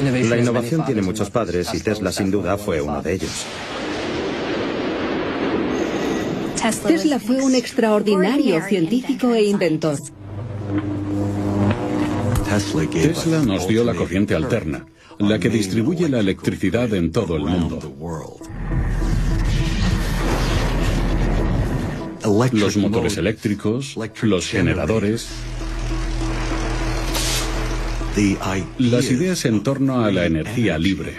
La innovación tiene muchos padres y Tesla sin duda fue uno de ellos. Tesla fue un extraordinario científico e inventor. Tesla nos dio la corriente alterna, la que distribuye la electricidad en todo el mundo. Los motores eléctricos, los generadores, las ideas en torno a la energía libre.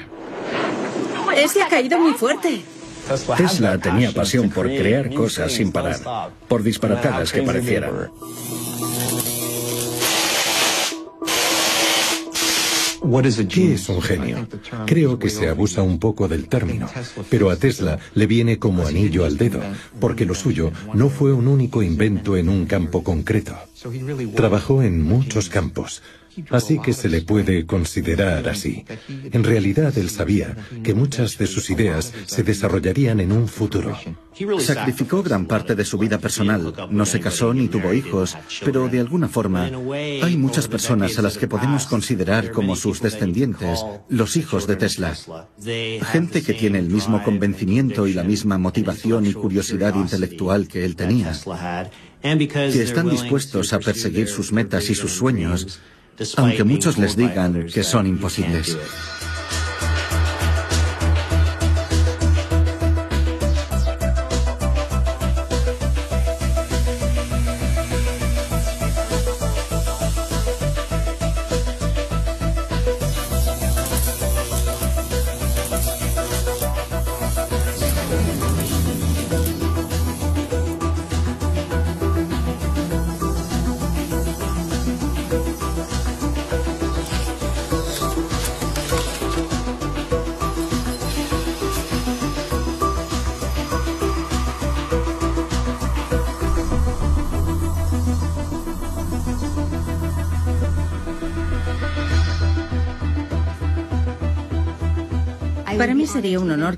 Ese ha caído muy fuerte. Tesla tenía pasión por crear cosas sin parar, por disparatadas que parecieran. ¿Qué es un genio? Creo que se abusa un poco del término, pero a Tesla le viene como anillo al dedo, porque lo suyo no fue un único invento en un campo concreto. Trabajó en muchos campos, Así que se le puede considerar así. En realidad él sabía que muchas de sus ideas se desarrollarían en un futuro. Sacrificó gran parte de su vida personal, no se casó ni tuvo hijos, pero de alguna forma hay muchas personas a las que podemos considerar como sus descendientes, los hijos de Tesla. Gente que tiene el mismo convencimiento y la misma motivación y curiosidad intelectual que él tenía, que están dispuestos a perseguir sus metas y sus sueños aunque muchos les digan que son imposibles.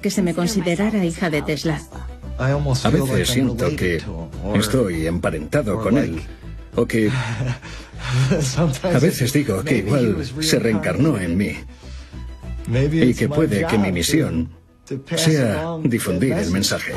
Que se me considerara hija de Tesla. A veces siento que estoy emparentado con él. O que... A veces digo que igual se reencarnó en mí. Y que puede que mi misión sea difundir el mensaje.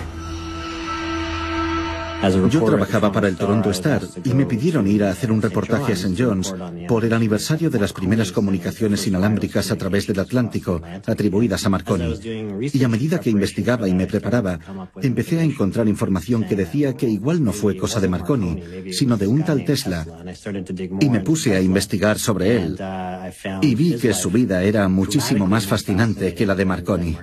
Yo trabajaba para el Toronto Star y me pidieron ir a hacer un reportaje a St. John's por el aniversario de las primeras comunicaciones inalámbricas a través del Atlántico atribuidas a Marconi. Y a medida que investigaba y me preparaba, empecé a encontrar información que decía que igual no fue cosa de Marconi, sino de un tal Tesla. Y me puse a investigar sobre él y vi que su vida era muchísimo más fascinante que la de Marconi.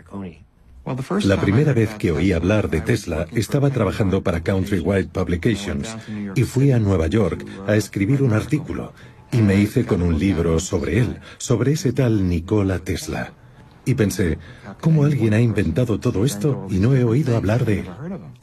La primera vez que oí hablar de Tesla estaba trabajando para Countrywide Publications y fui a Nueva York a escribir un artículo y me hice con un libro sobre él, sobre ese tal Nikola Tesla. Y pensé, ¿cómo alguien ha inventado todo esto y no he oído hablar de él?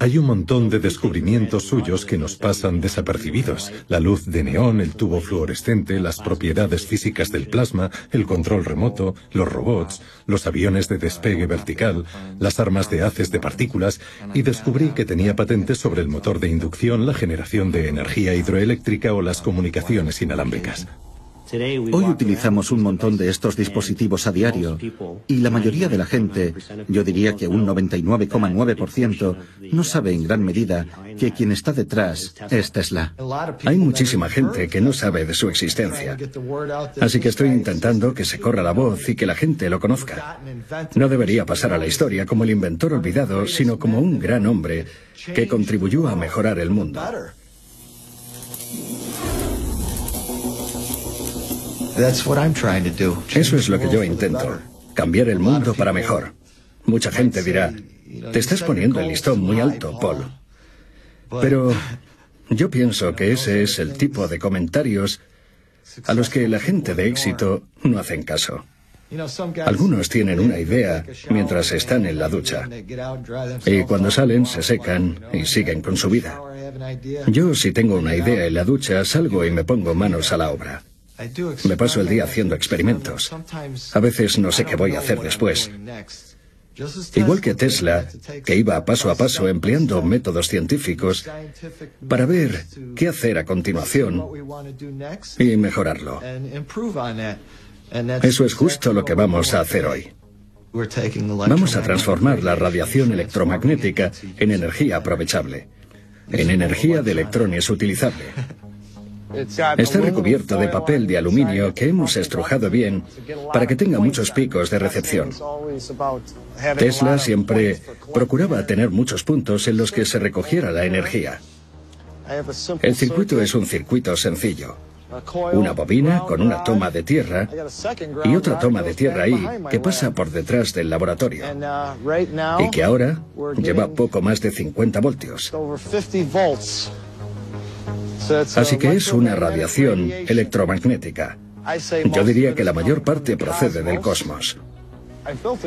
Hay un montón de descubrimientos suyos que nos pasan desapercibidos. La luz de neón, el tubo fluorescente, las propiedades físicas del plasma, el control remoto, los robots, los aviones de despegue vertical, las armas de haces de partículas, y descubrí que tenía patentes sobre el motor de inducción, la generación de energía hidroeléctrica o las comunicaciones inalámbricas. Hoy utilizamos un montón de estos dispositivos a diario y la mayoría de la gente, yo diría que un 99,9%, no sabe en gran medida que quien está detrás es Tesla. Hay muchísima gente que no sabe de su existencia. Así que estoy intentando que se corra la voz y que la gente lo conozca. No debería pasar a la historia como el inventor olvidado, sino como un gran hombre que contribuyó a mejorar el mundo. Eso es lo que yo intento, cambiar el mundo para mejor. Mucha gente dirá, te estás poniendo el listón muy alto, Paul. Pero yo pienso que ese es el tipo de comentarios a los que la gente de éxito no hacen caso. Algunos tienen una idea mientras están en la ducha y cuando salen se secan y siguen con su vida. Yo si tengo una idea en la ducha salgo y me pongo manos a la obra. Me paso el día haciendo experimentos. A veces no sé qué voy a hacer después. Igual que Tesla, que iba paso a paso empleando métodos científicos para ver qué hacer a continuación y mejorarlo. Eso es justo lo que vamos a hacer hoy. Vamos a transformar la radiación electromagnética en energía aprovechable, en energía de electrones utilizable. Está recubierto de papel de aluminio que hemos estrujado bien para que tenga muchos picos de recepción. Tesla siempre procuraba tener muchos puntos en los que se recogiera la energía. El circuito es un circuito sencillo. Una bobina con una toma de tierra y otra toma de tierra ahí que pasa por detrás del laboratorio y que ahora lleva poco más de 50 voltios. Así que es una radiación electromagnética. Yo diría que la mayor parte procede del cosmos.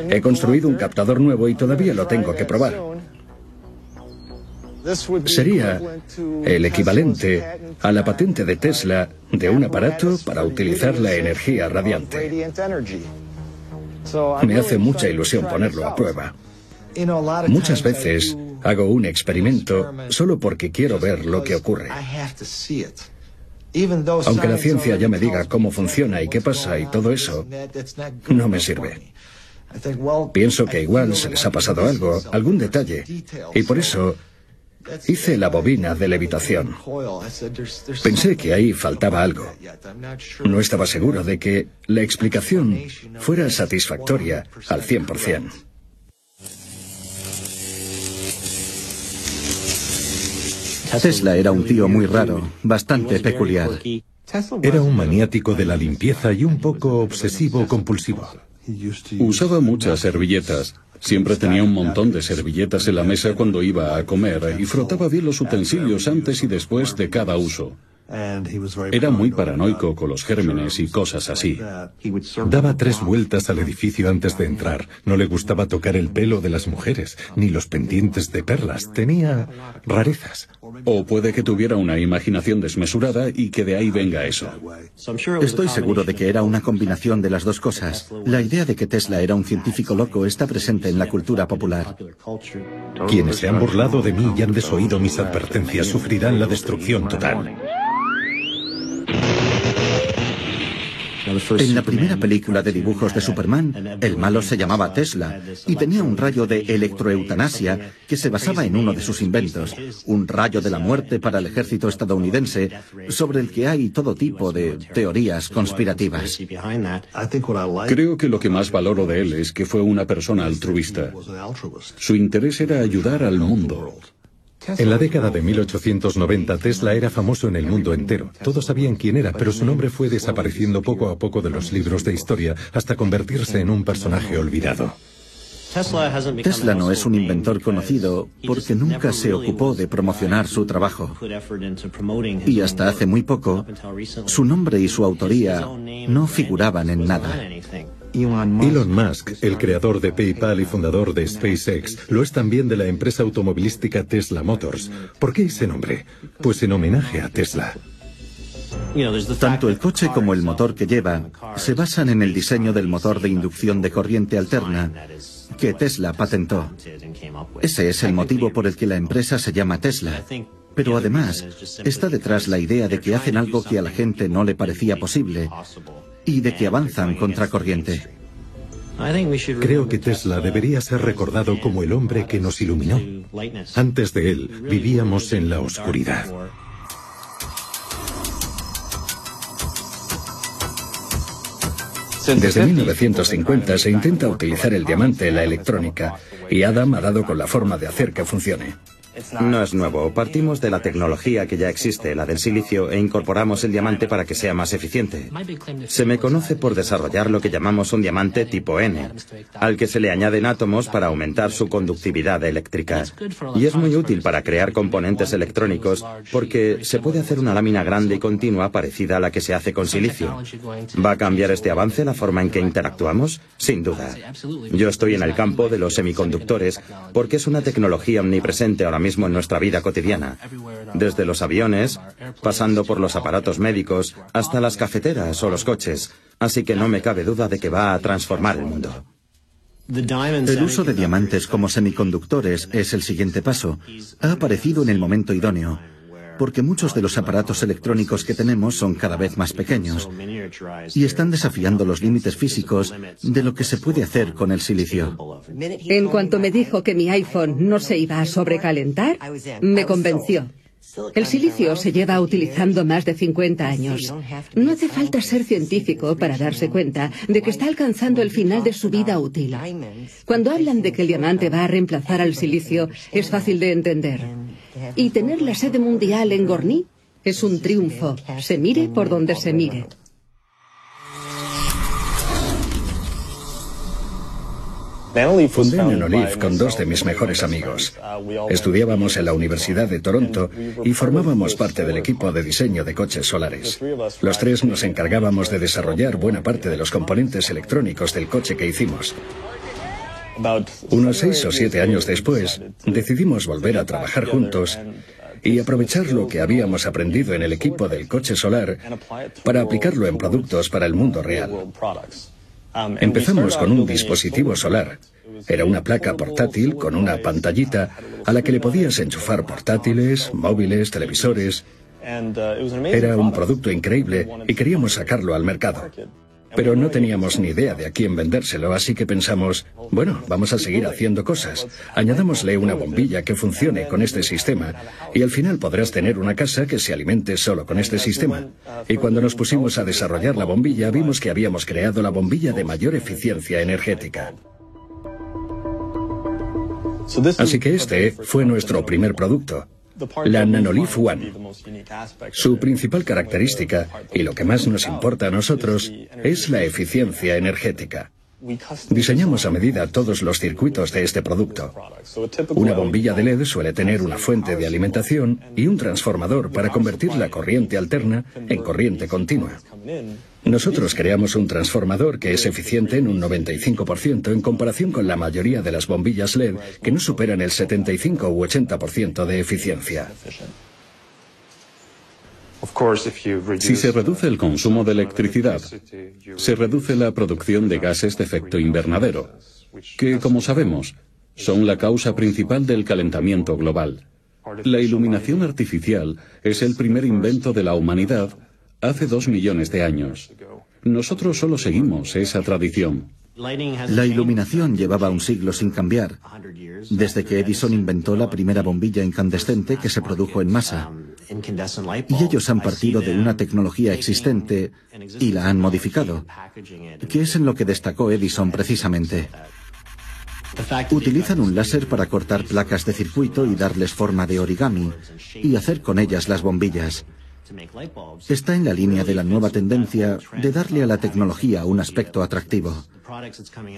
He construido un captador nuevo y todavía lo tengo que probar. Sería el equivalente a la patente de Tesla de un aparato para utilizar la energía radiante. Me hace mucha ilusión ponerlo a prueba. Muchas veces hago un experimento solo porque quiero ver lo que ocurre. Aunque la ciencia ya me diga cómo funciona y qué pasa y todo eso, no me sirve. Pienso que igual se les ha pasado algo, algún detalle, y por eso hice la bobina de levitación. Pensé que ahí faltaba algo. No estaba seguro de que la explicación fuera satisfactoria al 100%. Tesla era un tío muy raro, bastante peculiar. Era un maniático de la limpieza y un poco obsesivo compulsivo. Usaba muchas servilletas. Siempre tenía un montón de servilletas en la mesa cuando iba a comer y frotaba bien los utensilios antes y después de cada uso. Era muy paranoico con los gérmenes y cosas así. Daba tres vueltas al edificio antes de entrar. No le gustaba tocar el pelo de las mujeres, ni los pendientes de perlas. Tenía rarezas. O puede que tuviera una imaginación desmesurada y que de ahí venga eso. Estoy seguro de que era una combinación de las dos cosas. La idea de que Tesla era un científico loco está presente en la cultura popular. Quienes se han burlado de mí y han desoído mis advertencias sufrirán la destrucción total. En la primera película de dibujos de Superman, el malo se llamaba Tesla y tenía un rayo de electroeutanasia que se basaba en uno de sus inventos, un rayo de la muerte para el ejército estadounidense, sobre el que hay todo tipo de teorías conspirativas. Creo que lo que más valoro de él es que fue una persona altruista. Su interés era ayudar al mundo. En la década de 1890 Tesla era famoso en el mundo entero. Todos sabían quién era, pero su nombre fue desapareciendo poco a poco de los libros de historia hasta convertirse en un personaje olvidado. Tesla no es un inventor conocido porque nunca se ocupó de promocionar su trabajo. Y hasta hace muy poco, su nombre y su autoría no figuraban en nada. Elon Musk, el creador de PayPal y fundador de SpaceX, lo es también de la empresa automovilística Tesla Motors. ¿Por qué ese nombre? Pues en homenaje a Tesla. Tanto el coche como el motor que lleva se basan en el diseño del motor de inducción de corriente alterna que Tesla patentó. Ese es el motivo por el que la empresa se llama Tesla. Pero además está detrás la idea de que hacen algo que a la gente no le parecía posible y de que avanzan contracorriente. Creo que Tesla debería ser recordado como el hombre que nos iluminó. Antes de él vivíamos en la oscuridad. Desde 1950 se intenta utilizar el diamante en la electrónica y Adam ha dado con la forma de hacer que funcione. No es nuevo. Partimos de la tecnología que ya existe, la del silicio, e incorporamos el diamante para que sea más eficiente. Se me conoce por desarrollar lo que llamamos un diamante tipo N, al que se le añaden átomos para aumentar su conductividad eléctrica. Y es muy útil para crear componentes electrónicos porque se puede hacer una lámina grande y continua parecida a la que se hace con silicio. ¿Va a cambiar este avance la forma en que interactuamos? Sin duda. Yo estoy en el campo de los semiconductores porque es una tecnología omnipresente ahora mismo en nuestra vida cotidiana, desde los aviones, pasando por los aparatos médicos, hasta las cafeteras o los coches, así que no me cabe duda de que va a transformar el mundo. El uso de diamantes como semiconductores es el siguiente paso. Ha aparecido en el momento idóneo, porque muchos de los aparatos electrónicos que tenemos son cada vez más pequeños y están desafiando los límites físicos de lo que se puede hacer con el silicio. En cuanto me dijo que mi iPhone no se iba a sobrecalentar, me convenció. El silicio se lleva utilizando más de 50 años. No hace falta ser científico para darse cuenta de que está alcanzando el final de su vida útil. Cuando hablan de que el diamante va a reemplazar al silicio, es fácil de entender. Y tener la sede mundial en Gorny es un triunfo, se mire por donde se mire. Fundé Nanolith con dos de mis mejores amigos. Estudiábamos en la Universidad de Toronto y formábamos parte del equipo de diseño de coches solares. Los tres nos encargábamos de desarrollar buena parte de los componentes electrónicos del coche que hicimos. Unos seis o siete años después, decidimos volver a trabajar juntos y aprovechar lo que habíamos aprendido en el equipo del coche solar para aplicarlo en productos para el mundo real. Empezamos con un dispositivo solar. Era una placa portátil con una pantallita a la que le podías enchufar portátiles, móviles, televisores. Era un producto increíble y queríamos sacarlo al mercado. Pero no teníamos ni idea de a quién vendérselo, así que pensamos, bueno, vamos a seguir haciendo cosas. Añadámosle una bombilla que funcione con este sistema y al final podrás tener una casa que se alimente solo con este sistema. Y cuando nos pusimos a desarrollar la bombilla, vimos que habíamos creado la bombilla de mayor eficiencia energética. Así que este fue nuestro primer producto la Nanolith One. Su principal característica, y lo que más nos importa a nosotros, es la eficiencia energética. Diseñamos a medida todos los circuitos de este producto. Una bombilla de LED suele tener una fuente de alimentación y un transformador para convertir la corriente alterna en corriente continua. Nosotros creamos un transformador que es eficiente en un 95% en comparación con la mayoría de las bombillas LED que no superan el 75 u 80% de eficiencia. Si se reduce el consumo de electricidad, se reduce la producción de gases de efecto invernadero, que, como sabemos, son la causa principal del calentamiento global. La iluminación artificial es el primer invento de la humanidad hace dos millones de años. Nosotros solo seguimos esa tradición. La iluminación llevaba un siglo sin cambiar, desde que Edison inventó la primera bombilla incandescente que se produjo en masa. Y ellos han partido de una tecnología existente y la han modificado, que es en lo que destacó Edison precisamente. Utilizan un láser para cortar placas de circuito y darles forma de origami y hacer con ellas las bombillas. Está en la línea de la nueva tendencia de darle a la tecnología un aspecto atractivo.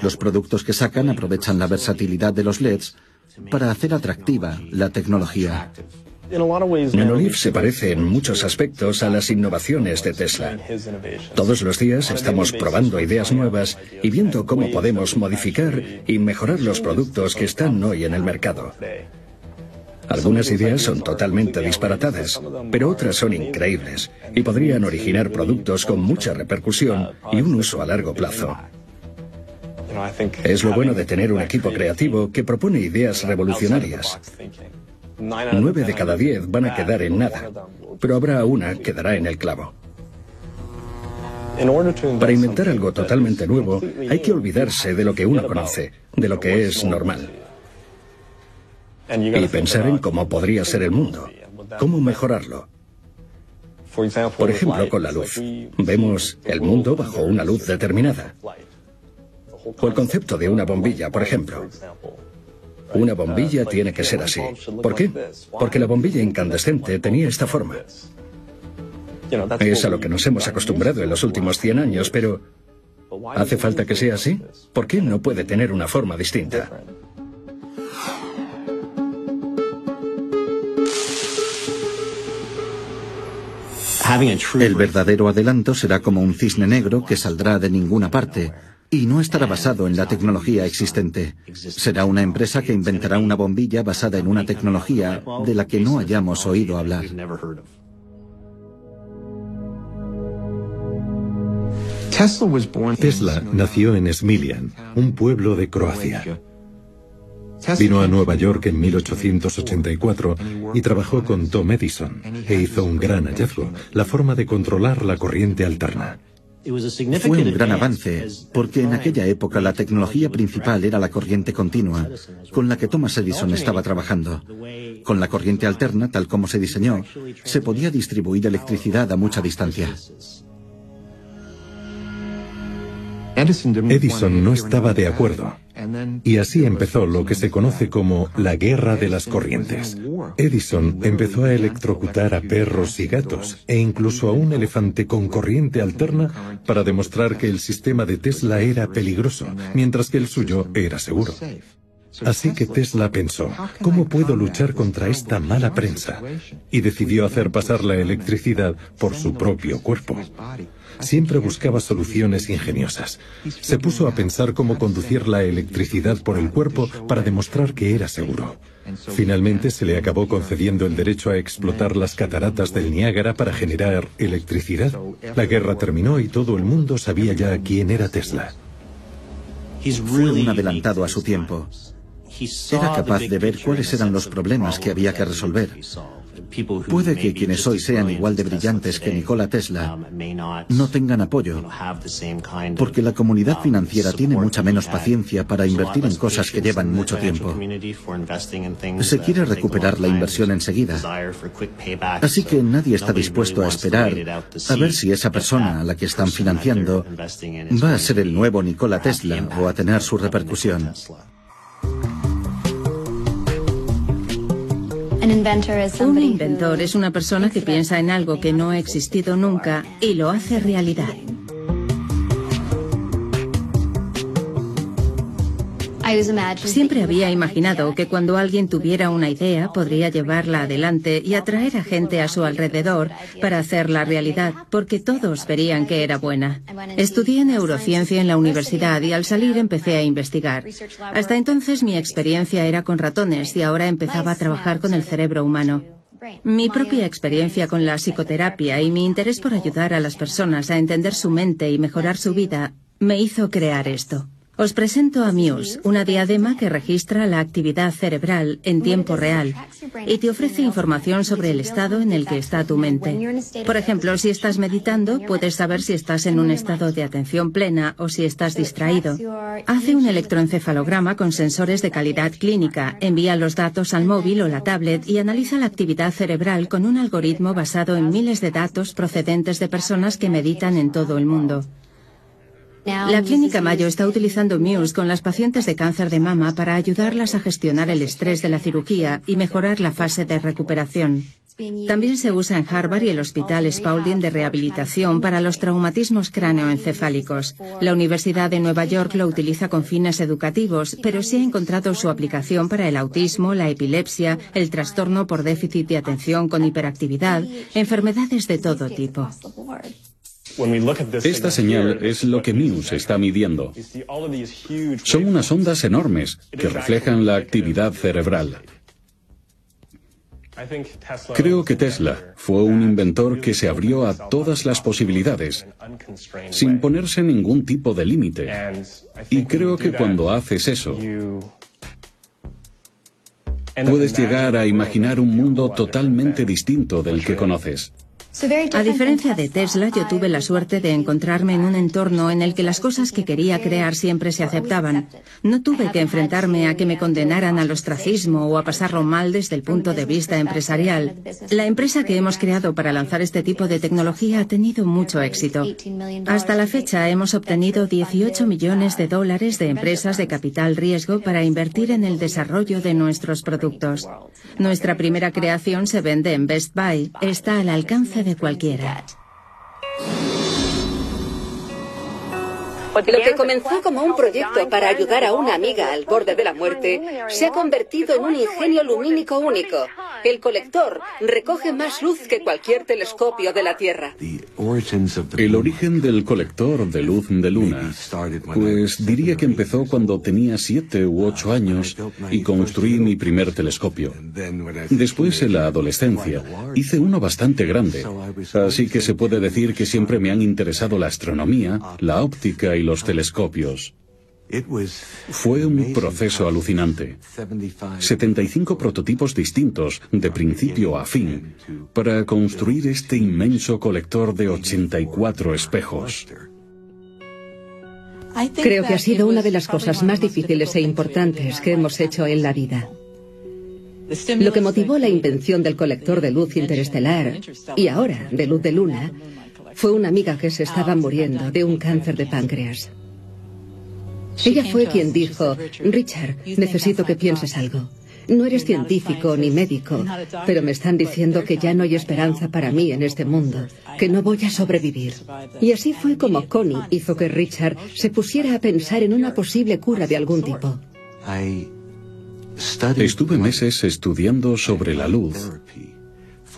Los productos que sacan aprovechan la versatilidad de los LEDs para hacer atractiva la tecnología. Nanolive se parece en muchos aspectos a las innovaciones de Tesla. Todos los días estamos probando ideas nuevas y viendo cómo podemos modificar y mejorar los productos que están hoy en el mercado. Algunas ideas son totalmente disparatadas, pero otras son increíbles y podrían originar productos con mucha repercusión y un uso a largo plazo. Es lo bueno de tener un equipo creativo que propone ideas revolucionarias. Nueve de cada diez van a quedar en nada, pero habrá una que dará en el clavo. Para inventar algo totalmente nuevo, hay que olvidarse de lo que uno conoce, de lo que es normal y pensar en cómo podría ser el mundo, cómo mejorarlo. Por ejemplo, con la luz. Vemos el mundo bajo una luz determinada. O el concepto de una bombilla, por ejemplo. Una bombilla tiene que ser así. ¿Por qué? Porque la bombilla incandescente tenía esta forma. Es a lo que nos hemos acostumbrado en los últimos 100 años, pero ¿hace falta que sea así? ¿Por qué no puede tener una forma distinta? El verdadero adelanto será como un cisne negro que saldrá de ninguna parte y no estará basado en la tecnología existente. Será una empresa que inventará una bombilla basada en una tecnología de la que no hayamos oído hablar. Tesla nació en Smiljan, un pueblo de Croacia. Vino a Nueva York en 1884 y trabajó con Tom Edison e hizo un gran hallazgo, la forma de controlar la corriente alterna. Fue un gran avance porque en aquella época la tecnología principal era la corriente continua, con la que Thomas Edison estaba trabajando. Con la corriente alterna, tal como se diseñó, se podía distribuir electricidad a mucha distancia. Edison no estaba de acuerdo. Y así empezó lo que se conoce como la guerra de las corrientes. Edison empezó a electrocutar a perros y gatos e incluso a un elefante con corriente alterna para demostrar que el sistema de Tesla era peligroso, mientras que el suyo era seguro. Así que Tesla pensó, ¿cómo puedo luchar contra esta mala prensa? Y decidió hacer pasar la electricidad por su propio cuerpo. Siempre buscaba soluciones ingeniosas. Se puso a pensar cómo conducir la electricidad por el cuerpo para demostrar que era seguro. Finalmente se le acabó concediendo el derecho a explotar las cataratas del Niágara para generar electricidad. La guerra terminó y todo el mundo sabía ya quién era Tesla. Fue un adelantado a su tiempo. Era capaz de ver cuáles eran los problemas que había que resolver. Puede que quienes hoy sean igual de brillantes que Nikola Tesla no tengan apoyo, porque la comunidad financiera tiene mucha menos paciencia para invertir en cosas que llevan mucho tiempo. Se quiere recuperar la inversión enseguida. Así que nadie está dispuesto a esperar a ver si esa persona a la que están financiando va a ser el nuevo Nikola Tesla o a tener su repercusión. Un inventor es una persona que piensa en algo que no ha existido nunca y lo hace realidad. Siempre había imaginado que cuando alguien tuviera una idea podría llevarla adelante y atraer a gente a su alrededor para hacerla realidad, porque todos verían que era buena. Estudié neurociencia en la universidad y al salir empecé a investigar. Hasta entonces mi experiencia era con ratones y ahora empezaba a trabajar con el cerebro humano. Mi propia experiencia con la psicoterapia y mi interés por ayudar a las personas a entender su mente y mejorar su vida me hizo crear esto. Os presento a Muse, una diadema que registra la actividad cerebral en tiempo real y te ofrece información sobre el estado en el que está tu mente. Por ejemplo, si estás meditando, puedes saber si estás en un estado de atención plena o si estás distraído. Hace un electroencefalograma con sensores de calidad clínica, envía los datos al móvil o la tablet y analiza la actividad cerebral con un algoritmo basado en miles de datos procedentes de personas que meditan en todo el mundo. La Clínica Mayo está utilizando Muse con las pacientes de cáncer de mama para ayudarlas a gestionar el estrés de la cirugía y mejorar la fase de recuperación. También se usa en Harvard y el Hospital Spaulding de Rehabilitación para los traumatismos cráneoencefálicos. La Universidad de Nueva York lo utiliza con fines educativos, pero se ha encontrado su aplicación para el autismo, la epilepsia, el trastorno por déficit de atención con hiperactividad, enfermedades de todo tipo. Esta señal es lo que Muse está midiendo. Son unas ondas enormes que reflejan la actividad cerebral. Creo que Tesla fue un inventor que se abrió a todas las posibilidades, sin ponerse ningún tipo de límite. Y creo que cuando haces eso, puedes llegar a imaginar un mundo totalmente distinto del que conoces. A diferencia de Tesla, yo tuve la suerte de encontrarme en un entorno en el que las cosas que quería crear siempre se aceptaban. No tuve que enfrentarme a que me condenaran al ostracismo o a pasarlo mal desde el punto de vista empresarial. La empresa que hemos creado para lanzar este tipo de tecnología ha tenido mucho éxito. Hasta la fecha hemos obtenido 18 millones de dólares de empresas de capital riesgo para invertir en el desarrollo de nuestros productos. Nuestra primera creación se vende en Best Buy. Está al alcance de cualquiera. Lo que comenzó como un proyecto para ayudar a una amiga al borde de la muerte se ha convertido en un ingenio lumínico único. El colector recoge más luz que cualquier telescopio de la Tierra. El origen del colector de luz de luna, pues diría que empezó cuando tenía siete u ocho años y construí mi primer telescopio. Después, en la adolescencia, hice uno bastante grande, así que se puede decir que siempre me han interesado la astronomía, la óptica y los telescopios. Fue un proceso alucinante. 75 prototipos distintos, de principio a fin, para construir este inmenso colector de 84 espejos. Creo que ha sido una de las cosas más difíciles e importantes que hemos hecho en la vida. Lo que motivó la invención del colector de luz interestelar y ahora de luz de luna fue una amiga que se estaba muriendo de un cáncer de páncreas. Ella fue quien dijo, Richard, necesito que pienses algo. No eres científico ni médico, pero me están diciendo que ya no hay esperanza para mí en este mundo, que no voy a sobrevivir. Y así fue como Connie hizo que Richard se pusiera a pensar en una posible cura de algún tipo. Estuve meses estudiando sobre la luz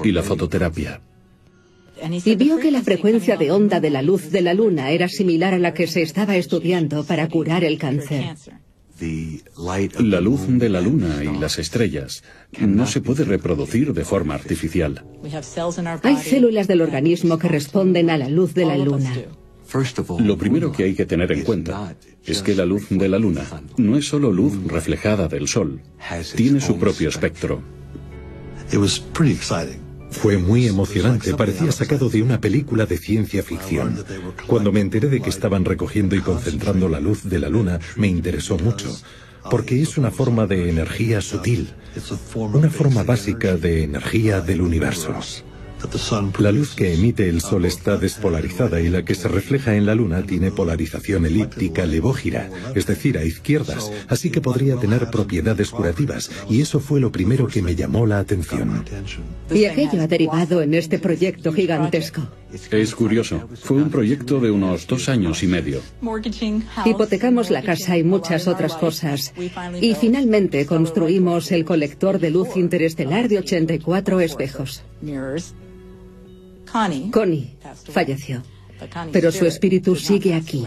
y la fototerapia. Y vio que la frecuencia de onda de la luz de la luna era similar a la que se estaba estudiando para curar el cáncer. La luz de la luna y las estrellas no se puede reproducir de forma artificial. Hay células del organismo que responden a la luz de la luna. Lo primero que hay que tener en cuenta es que la luz de la luna no es solo luz reflejada del sol, tiene su propio espectro. Fue muy emocionante, parecía sacado de una película de ciencia ficción. Cuando me enteré de que estaban recogiendo y concentrando la luz de la luna, me interesó mucho, porque es una forma de energía sutil, una forma básica de energía del universo. La luz que emite el Sol está despolarizada y la que se refleja en la Luna tiene polarización elíptica levógira, es decir, a izquierdas, así que podría tener propiedades curativas, y eso fue lo primero que me llamó la atención. Y aquello ha derivado en este proyecto gigantesco. Es curioso, fue un proyecto de unos dos años y medio. Hipotecamos la casa y muchas otras cosas. Y finalmente construimos el colector de luz interestelar de 84 espejos. Connie falleció, pero su espíritu sigue aquí.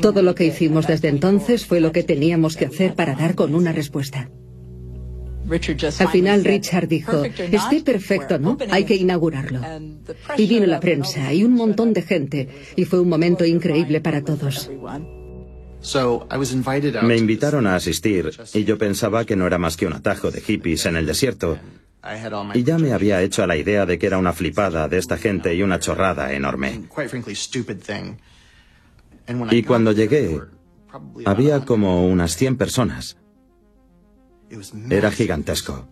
Todo lo que hicimos desde entonces fue lo que teníamos que hacer para dar con una respuesta. Al final Richard dijo, esté perfecto, ¿no? Hay que inaugurarlo. Y vino la prensa y un montón de gente, y fue un momento increíble para todos. Me invitaron a asistir y yo pensaba que no era más que un atajo de hippies en el desierto. Y ya me había hecho a la idea de que era una flipada de esta gente y una chorrada enorme. Y cuando llegué, había como unas 100 personas. Era gigantesco.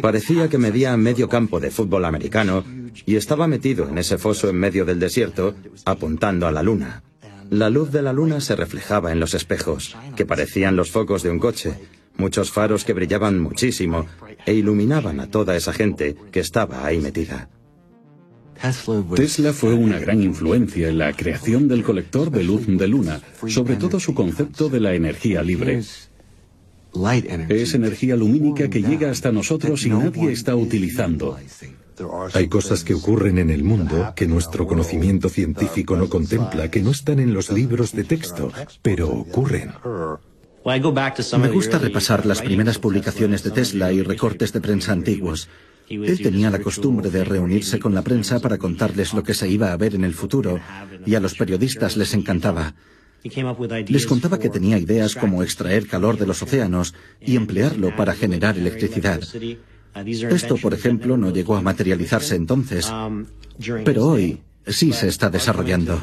Parecía que medía medio campo de fútbol americano y estaba metido en ese foso en medio del desierto, apuntando a la luna. La luz de la luna se reflejaba en los espejos, que parecían los focos de un coche, muchos faros que brillaban muchísimo e iluminaban a toda esa gente que estaba ahí metida. Tesla fue una gran influencia en la creación del colector de luz de luna, sobre todo su concepto de la energía libre. Es energía lumínica que llega hasta nosotros y nadie está utilizando. Hay cosas que ocurren en el mundo que nuestro conocimiento científico no contempla, que no están en los libros de texto, pero ocurren. Me gusta repasar las primeras publicaciones de Tesla y recortes de prensa antiguos. Él tenía la costumbre de reunirse con la prensa para contarles lo que se iba a ver en el futuro, y a los periodistas les encantaba. Les contaba que tenía ideas como extraer calor de los océanos y emplearlo para generar electricidad. Esto, por ejemplo, no llegó a materializarse entonces, pero hoy sí se está desarrollando.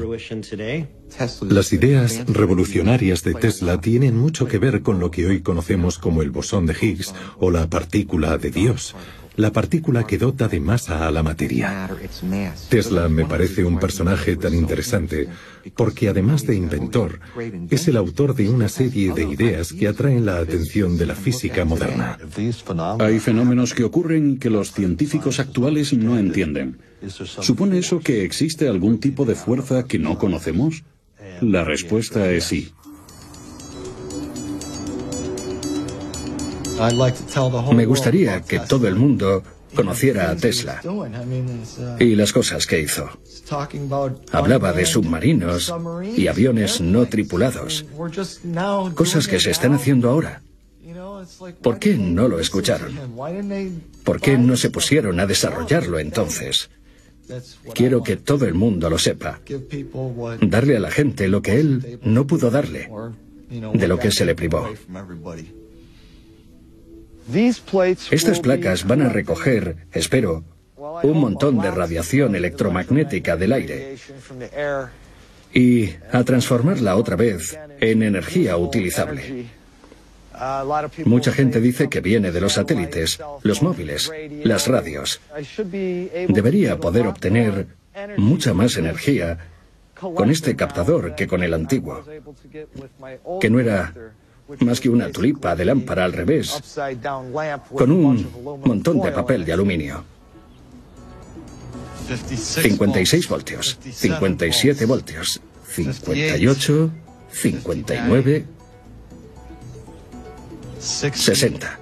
Las ideas revolucionarias de Tesla tienen mucho que ver con lo que hoy conocemos como el bosón de Higgs o la partícula de Dios la partícula que dota de masa a la materia. Tesla me parece un personaje tan interesante porque además de inventor, es el autor de una serie de ideas que atraen la atención de la física moderna. Hay fenómenos que ocurren que los científicos actuales no entienden. ¿Supone eso que existe algún tipo de fuerza que no conocemos? La respuesta es sí. Me gustaría que todo el mundo conociera a Tesla y las cosas que hizo. Hablaba de submarinos y aviones no tripulados, cosas que se están haciendo ahora. ¿Por qué no lo escucharon? ¿Por qué no se pusieron a desarrollarlo entonces? Quiero que todo el mundo lo sepa. Darle a la gente lo que él no pudo darle de lo que se le privó. Estas placas van a recoger, espero, un montón de radiación electromagnética del aire y a transformarla otra vez en energía utilizable. Mucha gente dice que viene de los satélites, los móviles, las radios. Debería poder obtener mucha más energía con este captador que con el antiguo, que no era más que una tulipa de lámpara al revés, con un montón de papel de aluminio. 56 voltios, 57 voltios, 58, 59, 60.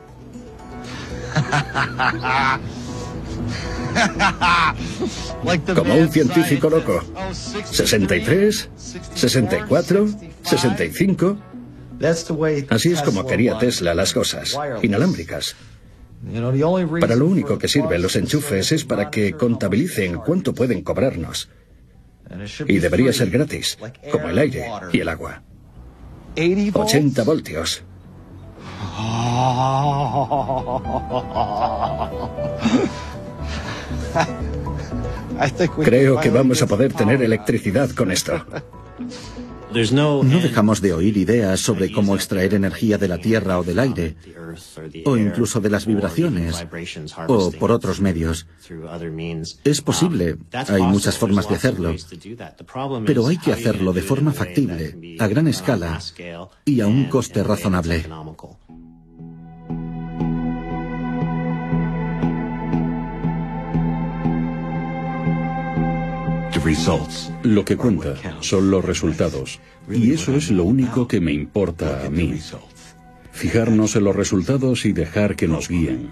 Como un científico loco. 63, 64, 65. Así es como quería Tesla las cosas, inalámbricas. Para lo único que sirven los enchufes es para que contabilicen cuánto pueden cobrarnos. Y debería ser gratis, como el aire y el agua. 80 voltios. Creo que vamos a poder tener electricidad con esto. No dejamos de oír ideas sobre cómo extraer energía de la tierra o del aire, o incluso de las vibraciones, o por otros medios. Es posible, hay muchas formas de hacerlo, pero hay que hacerlo de forma factible, a gran escala y a un coste razonable. Lo que cuenta son los resultados. Y eso es lo único que me importa a mí. Fijarnos en los resultados y dejar que nos guíen.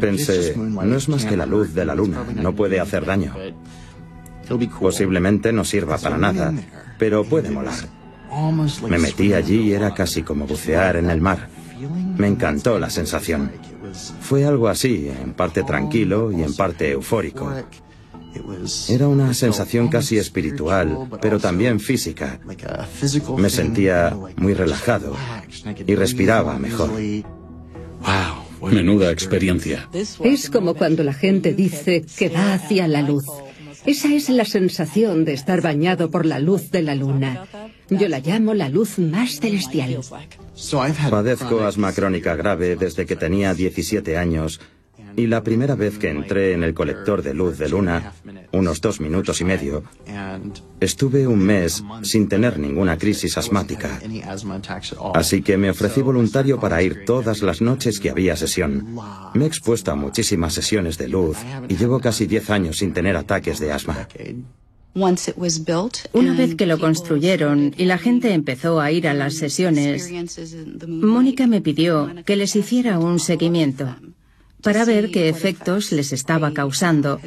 Pensé, no es más que la luz de la luna, no puede hacer daño. Posiblemente no sirva para nada, pero puede molar. Me metí allí y era casi como bucear en el mar. Me encantó la sensación. Fue algo así, en parte tranquilo y en parte eufórico. Era una sensación casi espiritual, pero también física. Me sentía muy relajado y respiraba mejor. Menuda experiencia. Es como cuando la gente dice que va hacia la luz. Esa es la sensación de estar bañado por la luz de la luna. Yo la llamo la luz más celestial. Padezco asma crónica grave desde que tenía 17 años y la primera vez que entré en el colector de luz de luna, unos dos minutos y medio, estuve un mes sin tener ninguna crisis asmática. Así que me ofrecí voluntario para ir todas las noches que había sesión. Me he expuesto a muchísimas sesiones de luz y llevo casi diez años sin tener ataques de asma. Una vez que lo construyeron y la gente empezó a ir a las sesiones, Mónica me pidió que les hiciera un seguimiento para ver qué efectos les estaba causando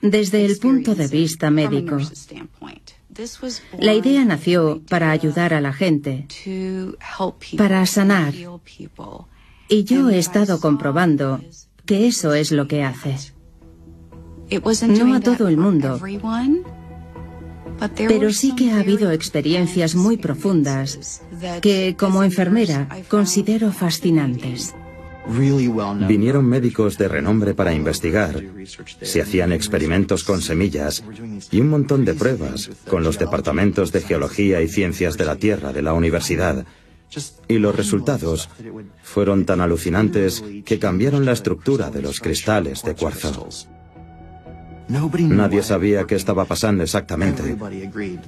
desde el punto de vista médico. La idea nació para ayudar a la gente, para sanar. Y yo he estado comprobando que eso es lo que hace. No a todo el mundo, pero sí que ha habido experiencias muy profundas que como enfermera considero fascinantes. Vinieron médicos de renombre para investigar. Se hacían experimentos con semillas y un montón de pruebas con los departamentos de Geología y Ciencias de la Tierra de la universidad. Y los resultados fueron tan alucinantes que cambiaron la estructura de los cristales de cuarzo. Nadie sabía qué estaba pasando exactamente,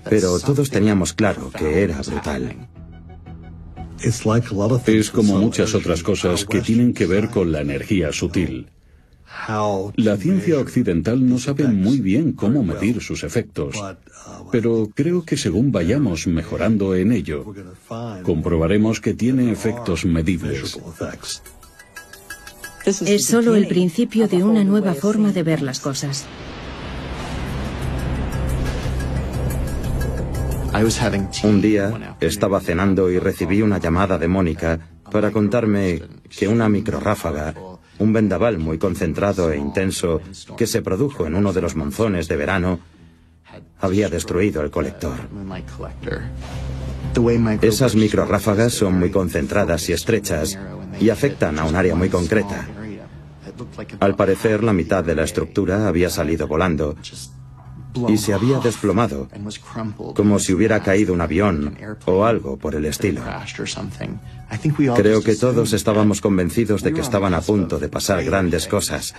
pero todos teníamos claro que era brutal. Es como muchas otras cosas que tienen que ver con la energía sutil. La ciencia occidental no sabe muy bien cómo medir sus efectos, pero creo que según vayamos mejorando en ello, comprobaremos que tiene efectos medibles. Es solo el principio de una nueva forma de ver las cosas. Un día estaba cenando y recibí una llamada de Mónica para contarme que una microráfaga, un vendaval muy concentrado e intenso que se produjo en uno de los monzones de verano, había destruido el colector. Esas microráfagas son muy concentradas y estrechas y afectan a un área muy concreta. Al parecer, la mitad de la estructura había salido volando y se había desplomado, como si hubiera caído un avión o algo por el estilo. Creo que todos estábamos convencidos de que estaban a punto de pasar grandes cosas,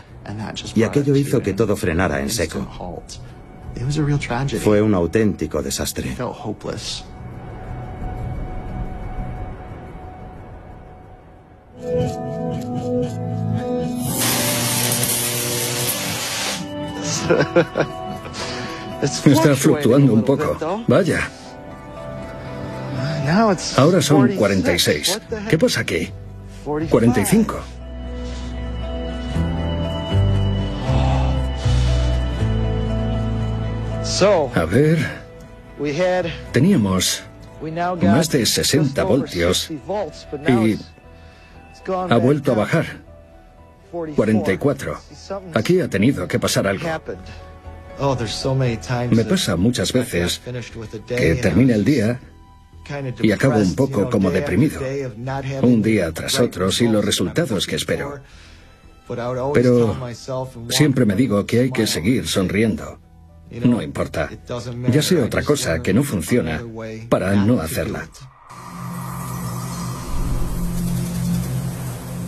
y aquello hizo que todo frenara en seco. Fue un auténtico desastre. Está fluctuando un poco. Vaya. Ahora son 46. ¿Qué pasa aquí? 45. A ver. Teníamos más de 60 voltios y ha vuelto a bajar. 44. Aquí ha tenido que pasar algo. Me pasa muchas veces que termina el día y acabo un poco como deprimido, un día tras otro sin los resultados que espero. Pero siempre me digo que hay que seguir sonriendo. No importa. Ya sé otra cosa que no funciona para no hacerla.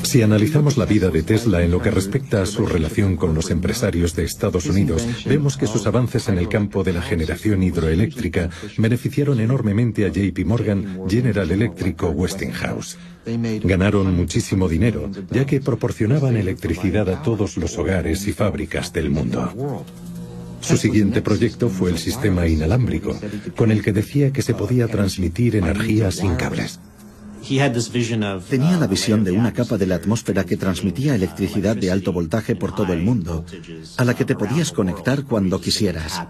Si analizamos la vida de Tesla en lo que respecta a su relación con los empresarios de Estados Unidos, vemos que sus avances en el campo de la generación hidroeléctrica beneficiaron enormemente a JP Morgan, General Electric o Westinghouse. Ganaron muchísimo dinero, ya que proporcionaban electricidad a todos los hogares y fábricas del mundo. Su siguiente proyecto fue el sistema inalámbrico, con el que decía que se podía transmitir energía sin cables. Tenía la visión de una capa de la atmósfera que transmitía electricidad de alto voltaje por todo el mundo, a la que te podías conectar cuando quisieras.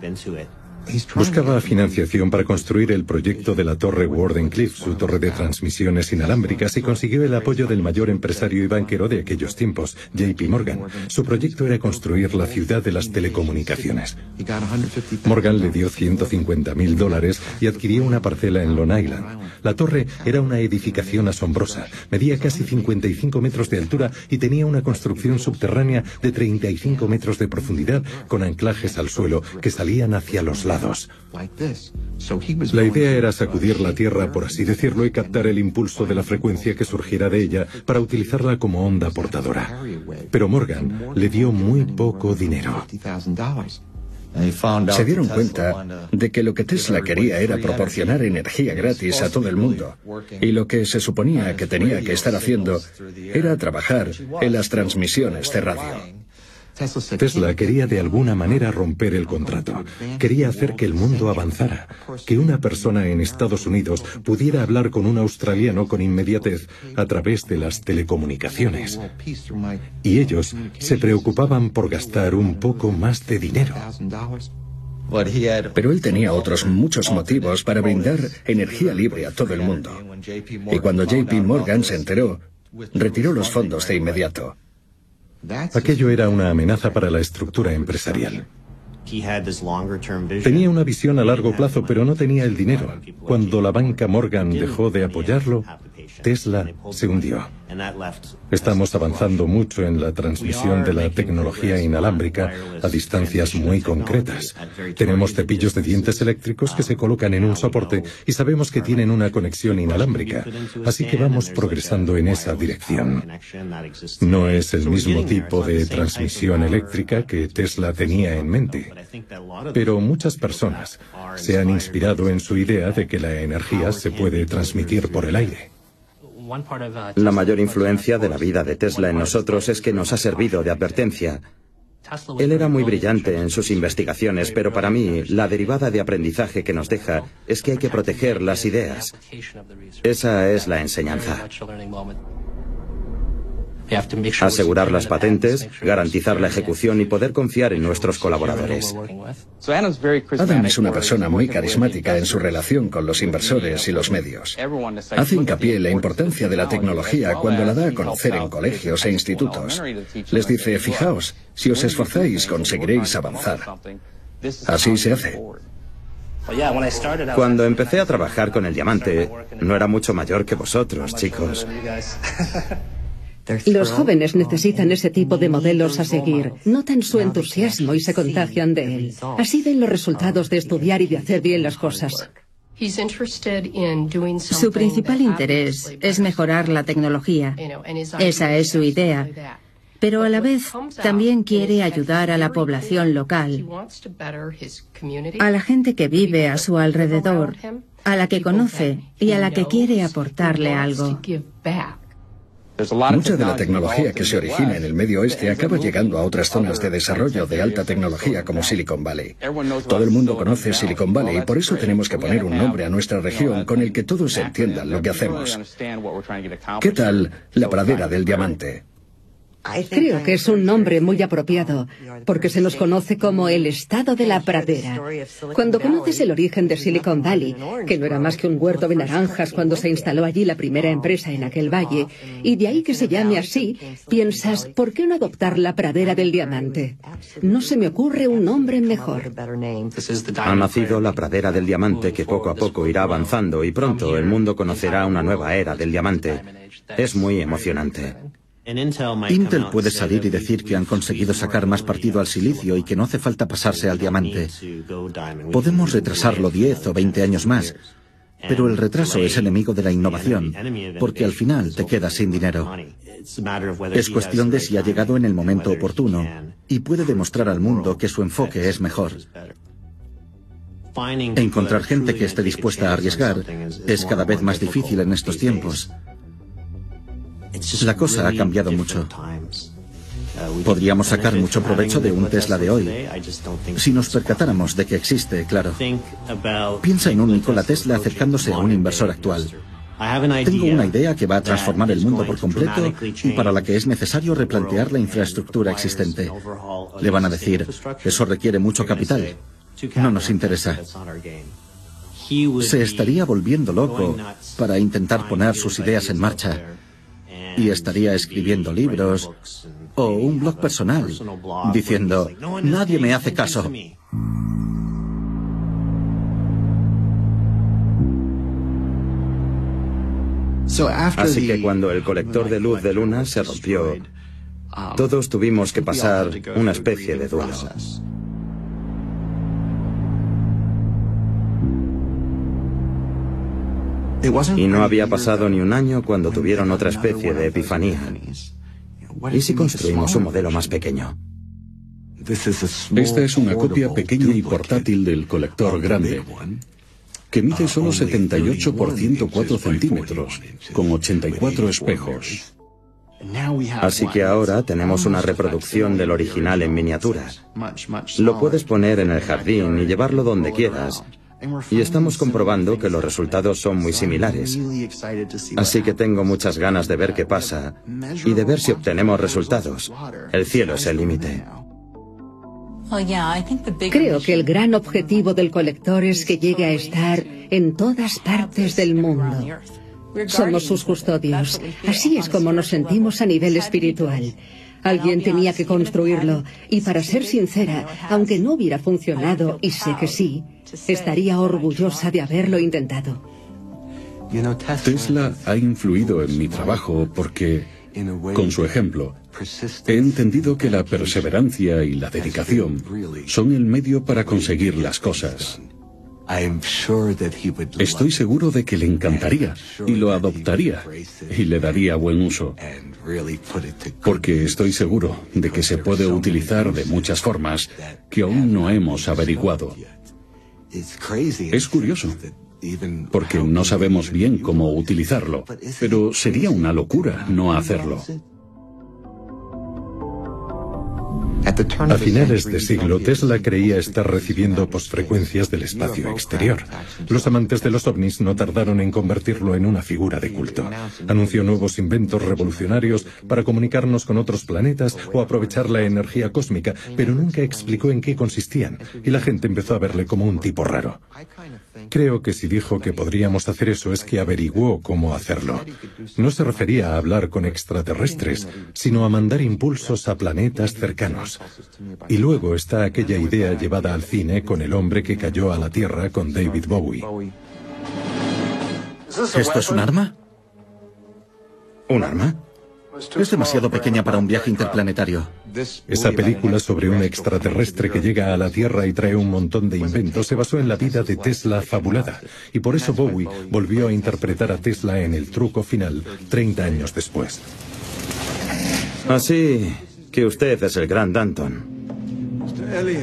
Buscaba financiación para construir el proyecto de la Torre Wardenclyffe, su torre de transmisiones inalámbricas, y consiguió el apoyo del mayor empresario y banquero de aquellos tiempos, JP Morgan. Su proyecto era construir la ciudad de las telecomunicaciones. Morgan le dio 150 mil dólares y adquirió una parcela en Long Island. La torre era una edificación asombrosa, medía casi 55 metros de altura y tenía una construcción subterránea de 35 metros de profundidad con anclajes al suelo que salían hacia los lados. La idea era sacudir la Tierra, por así decirlo, y captar el impulso de la frecuencia que surgiera de ella para utilizarla como onda portadora. Pero Morgan le dio muy poco dinero. Se dieron cuenta de que lo que Tesla quería era proporcionar energía gratis a todo el mundo y lo que se suponía que tenía que estar haciendo era trabajar en las transmisiones de radio. Tesla quería de alguna manera romper el contrato. Quería hacer que el mundo avanzara, que una persona en Estados Unidos pudiera hablar con un australiano con inmediatez a través de las telecomunicaciones. Y ellos se preocupaban por gastar un poco más de dinero. Pero él tenía otros muchos motivos para brindar energía libre a todo el mundo. Y cuando JP Morgan se enteró, retiró los fondos de inmediato. Aquello era una amenaza para la estructura empresarial. Tenía una visión a largo plazo, pero no tenía el dinero. Cuando la banca Morgan dejó de apoyarlo, Tesla se hundió. Estamos avanzando mucho en la transmisión de la tecnología inalámbrica a distancias muy concretas. Tenemos cepillos de dientes eléctricos que se colocan en un soporte y sabemos que tienen una conexión inalámbrica, así que vamos progresando en esa dirección. No es el mismo tipo de transmisión eléctrica que Tesla tenía en mente, pero muchas personas se han inspirado en su idea de que la energía se puede transmitir por el aire. La mayor influencia de la vida de Tesla en nosotros es que nos ha servido de advertencia. Él era muy brillante en sus investigaciones, pero para mí la derivada de aprendizaje que nos deja es que hay que proteger las ideas. Esa es la enseñanza. Asegurar las patentes, garantizar la ejecución y poder confiar en nuestros colaboradores. Adam es una persona muy carismática en su relación con los inversores y los medios. Hace hincapié en la importancia de la tecnología cuando la da a conocer en colegios e institutos. Les dice, fijaos, si os esforzáis conseguiréis avanzar. Así se hace. Cuando empecé a trabajar con el diamante, no era mucho mayor que vosotros, chicos. Los jóvenes necesitan ese tipo de modelos a seguir. Notan su entusiasmo y se contagian de él. Así ven los resultados de estudiar y de hacer bien las cosas. Su principal interés es mejorar la tecnología. Esa es su idea. Pero a la vez también quiere ayudar a la población local, a la gente que vive a su alrededor, a la que conoce y a la que quiere aportarle algo. Mucha de la tecnología que se origina en el medio oeste acaba llegando a otras zonas de desarrollo de alta tecnología como Silicon Valley. Todo el mundo conoce Silicon Valley y por eso tenemos que poner un nombre a nuestra región con el que todos entiendan lo que hacemos. ¿Qué tal la pradera del diamante? Creo que es un nombre muy apropiado, porque se nos conoce como el estado de la pradera. Cuando conoces el origen de Silicon Valley, que no era más que un huerto de naranjas cuando se instaló allí la primera empresa en aquel valle, y de ahí que se llame así, piensas, ¿por qué no adoptar la pradera del diamante? No se me ocurre un nombre mejor. Ha nacido la pradera del diamante que poco a poco irá avanzando y pronto el mundo conocerá una nueva era del diamante. Es muy emocionante. Intel puede salir y decir que han conseguido sacar más partido al silicio y que no hace falta pasarse al diamante. Podemos retrasarlo 10 o 20 años más, pero el retraso es enemigo de la innovación, porque al final te quedas sin dinero. Es cuestión de si ha llegado en el momento oportuno y puede demostrar al mundo que su enfoque es mejor. Encontrar gente que esté dispuesta a arriesgar es cada vez más difícil en estos tiempos. La cosa ha cambiado mucho. Podríamos sacar mucho provecho de un Tesla de hoy, si nos percatáramos de que existe, claro. Piensa en un Nikola Tesla acercándose a un inversor actual. Tengo una idea que va a transformar el mundo por completo y para la que es necesario replantear la infraestructura existente. Le van a decir, eso requiere mucho capital. No nos interesa. Se estaría volviendo loco para intentar poner sus ideas en marcha y estaría escribiendo libros o un blog personal diciendo, nadie me hace caso. Así que cuando el colector de luz de luna se rompió, todos tuvimos que pasar una especie de duelo. Y no había pasado ni un año cuando tuvieron otra especie de epifanía. ¿Y si construimos un modelo más pequeño? Esta es una copia pequeña y portátil del colector grande, que mide solo 78 por 104 centímetros, con 84 espejos. Así que ahora tenemos una reproducción del original en miniatura. Lo puedes poner en el jardín y llevarlo donde quieras, y estamos comprobando que los resultados son muy similares. Así que tengo muchas ganas de ver qué pasa y de ver si obtenemos resultados. El cielo es el límite. Creo que el gran objetivo del colector es que llegue a estar en todas partes del mundo. Somos sus custodios. Así es como nos sentimos a nivel espiritual. Alguien tenía que construirlo y para ser sincera, aunque no hubiera funcionado, y sé que sí, estaría orgullosa de haberlo intentado. Tesla ha influido en mi trabajo porque, con su ejemplo, he entendido que la perseverancia y la dedicación son el medio para conseguir las cosas. Estoy seguro de que le encantaría y lo adoptaría y le daría buen uso. Porque estoy seguro de que se puede utilizar de muchas formas que aún no hemos averiguado. Es curioso, porque no sabemos bien cómo utilizarlo, pero sería una locura no hacerlo. A finales de siglo, Tesla creía estar recibiendo postfrecuencias del espacio exterior. Los amantes de los ovnis no tardaron en convertirlo en una figura de culto. Anunció nuevos inventos revolucionarios para comunicarnos con otros planetas o aprovechar la energía cósmica, pero nunca explicó en qué consistían, y la gente empezó a verle como un tipo raro. Creo que si dijo que podríamos hacer eso es que averiguó cómo hacerlo. No se refería a hablar con extraterrestres, sino a mandar impulsos a planetas cercanos. Y luego está aquella idea llevada al cine con el hombre que cayó a la Tierra con David Bowie. ¿Esto es un arma? ¿Un arma? Es demasiado pequeña para un viaje interplanetario. Esa película sobre un extraterrestre que llega a la Tierra y trae un montón de inventos se basó en la vida de Tesla fabulada. Y por eso Bowie volvió a interpretar a Tesla en el truco final 30 años después. Así que usted es el gran Danton.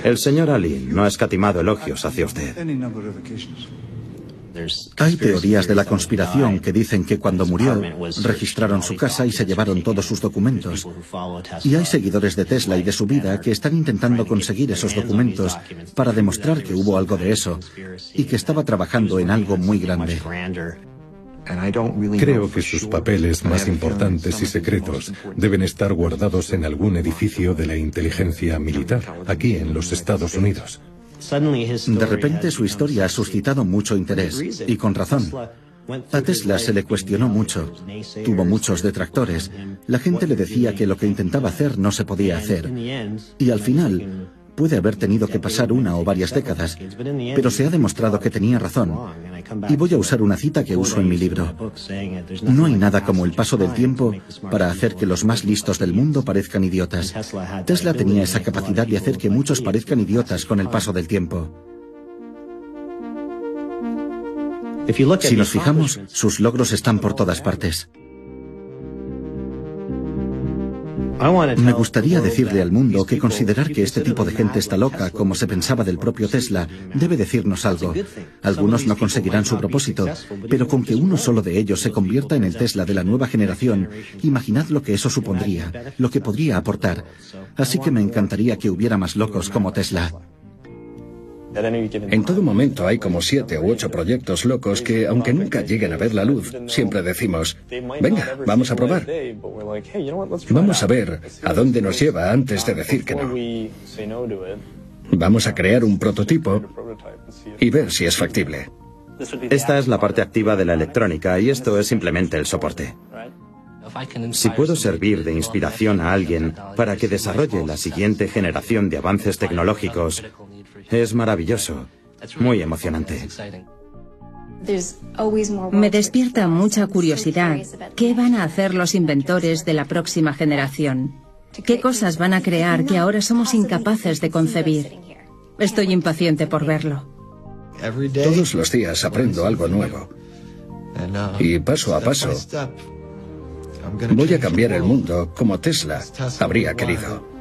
El señor Ali no ha escatimado elogios hacia usted. Hay teorías de la conspiración que dicen que cuando murió registraron su casa y se llevaron todos sus documentos. Y hay seguidores de Tesla y de su vida que están intentando conseguir esos documentos para demostrar que hubo algo de eso y que estaba trabajando en algo muy grande. Creo que sus papeles más importantes y secretos deben estar guardados en algún edificio de la inteligencia militar, aquí en los Estados Unidos. De repente su historia ha suscitado mucho interés, y con razón. A Tesla se le cuestionó mucho, tuvo muchos detractores, la gente le decía que lo que intentaba hacer no se podía hacer, y al final puede haber tenido que pasar una o varias décadas, pero se ha demostrado que tenía razón. Y voy a usar una cita que uso en mi libro. No hay nada como el paso del tiempo para hacer que los más listos del mundo parezcan idiotas. Tesla tenía esa capacidad de hacer que muchos parezcan idiotas con el paso del tiempo. Si nos fijamos, sus logros están por todas partes. Me gustaría decirle al mundo que considerar que este tipo de gente está loca, como se pensaba del propio Tesla, debe decirnos algo. Algunos no conseguirán su propósito, pero con que uno solo de ellos se convierta en el Tesla de la nueva generación, imaginad lo que eso supondría, lo que podría aportar. Así que me encantaría que hubiera más locos como Tesla. En todo momento hay como siete u ocho proyectos locos que, aunque nunca lleguen a ver la luz, siempre decimos, venga, vamos a probar. Vamos a ver a dónde nos lleva antes de decir que no. Vamos a crear un prototipo y ver si es factible. Esta es la parte activa de la electrónica y esto es simplemente el soporte. Si puedo servir de inspiración a alguien para que desarrolle la siguiente generación de avances tecnológicos, es maravilloso, muy emocionante. Me despierta mucha curiosidad. ¿Qué van a hacer los inventores de la próxima generación? ¿Qué cosas van a crear que ahora somos incapaces de concebir? Estoy impaciente por verlo. Todos los días aprendo algo nuevo. Y paso a paso voy a cambiar el mundo como Tesla habría querido.